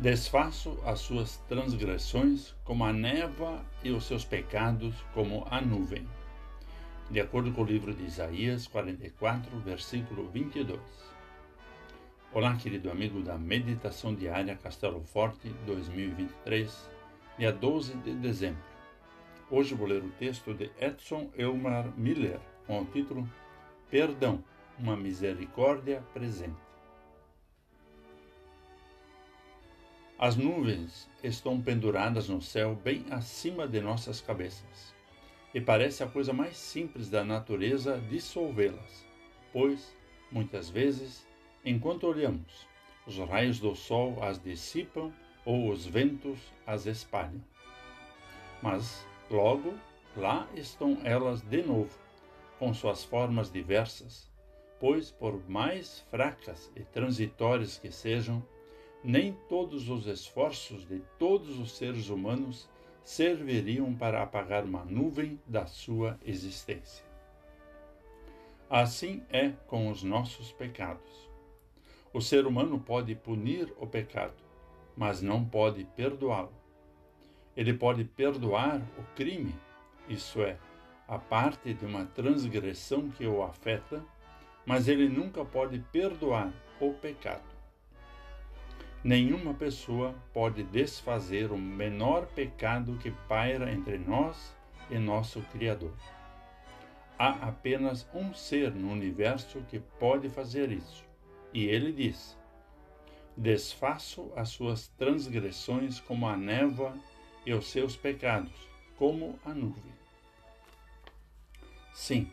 Desfaço as suas transgressões como a névoa e os seus pecados como a nuvem. De acordo com o livro de Isaías 44, versículo 22. Olá, querido amigo da Meditação Diária Castelo Forte 2023, dia 12 de dezembro. Hoje vou ler o texto de Edson Elmar Miller com o título Perdão, uma misericórdia presente. As nuvens estão penduradas no céu bem acima de nossas cabeças. E parece a coisa mais simples da natureza dissolvê-las, pois, muitas vezes, enquanto olhamos, os raios do sol as dissipam ou os ventos as espalham. Mas, logo, lá estão elas de novo, com suas formas diversas, pois, por mais fracas e transitórias que sejam, nem todos os esforços de todos os seres humanos serviriam para apagar uma nuvem da sua existência. Assim é com os nossos pecados. O ser humano pode punir o pecado, mas não pode perdoá-lo. Ele pode perdoar o crime, isso é, a parte de uma transgressão que o afeta, mas ele nunca pode perdoar o pecado. Nenhuma pessoa pode desfazer o menor pecado que paira entre nós e nosso Criador. Há apenas um ser no universo que pode fazer isso, e ele diz: Desfaço as suas transgressões como a névoa e os seus pecados como a nuvem. Sim,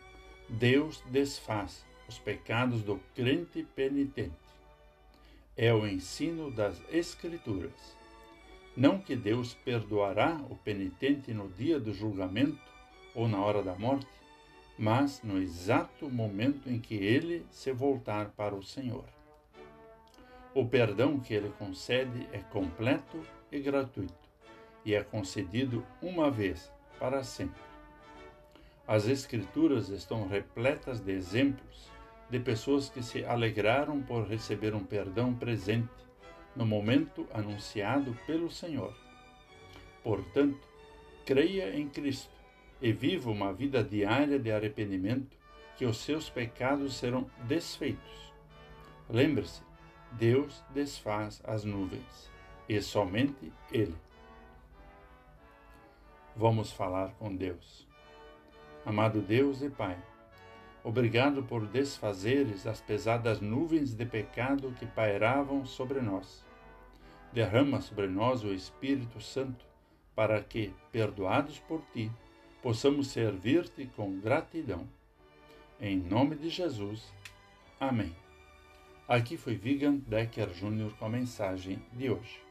Deus desfaz os pecados do crente penitente é o ensino das Escrituras. Não que Deus perdoará o penitente no dia do julgamento ou na hora da morte, mas no exato momento em que ele se voltar para o Senhor. O perdão que ele concede é completo e gratuito, e é concedido uma vez para sempre. As Escrituras estão repletas de exemplos de pessoas que se alegraram por receber um perdão presente no momento anunciado pelo Senhor. Portanto, creia em Cristo e viva uma vida diária de arrependimento, que os seus pecados serão desfeitos. Lembre-se, Deus desfaz as nuvens, e somente Ele. Vamos falar com Deus. Amado Deus e Pai, Obrigado por desfazeres as pesadas nuvens de pecado que pairavam sobre nós. Derrama sobre nós o Espírito Santo, para que, perdoados por ti, possamos servir-te com gratidão. Em nome de Jesus. Amém. Aqui foi Vigan Decker Jr. com a mensagem de hoje.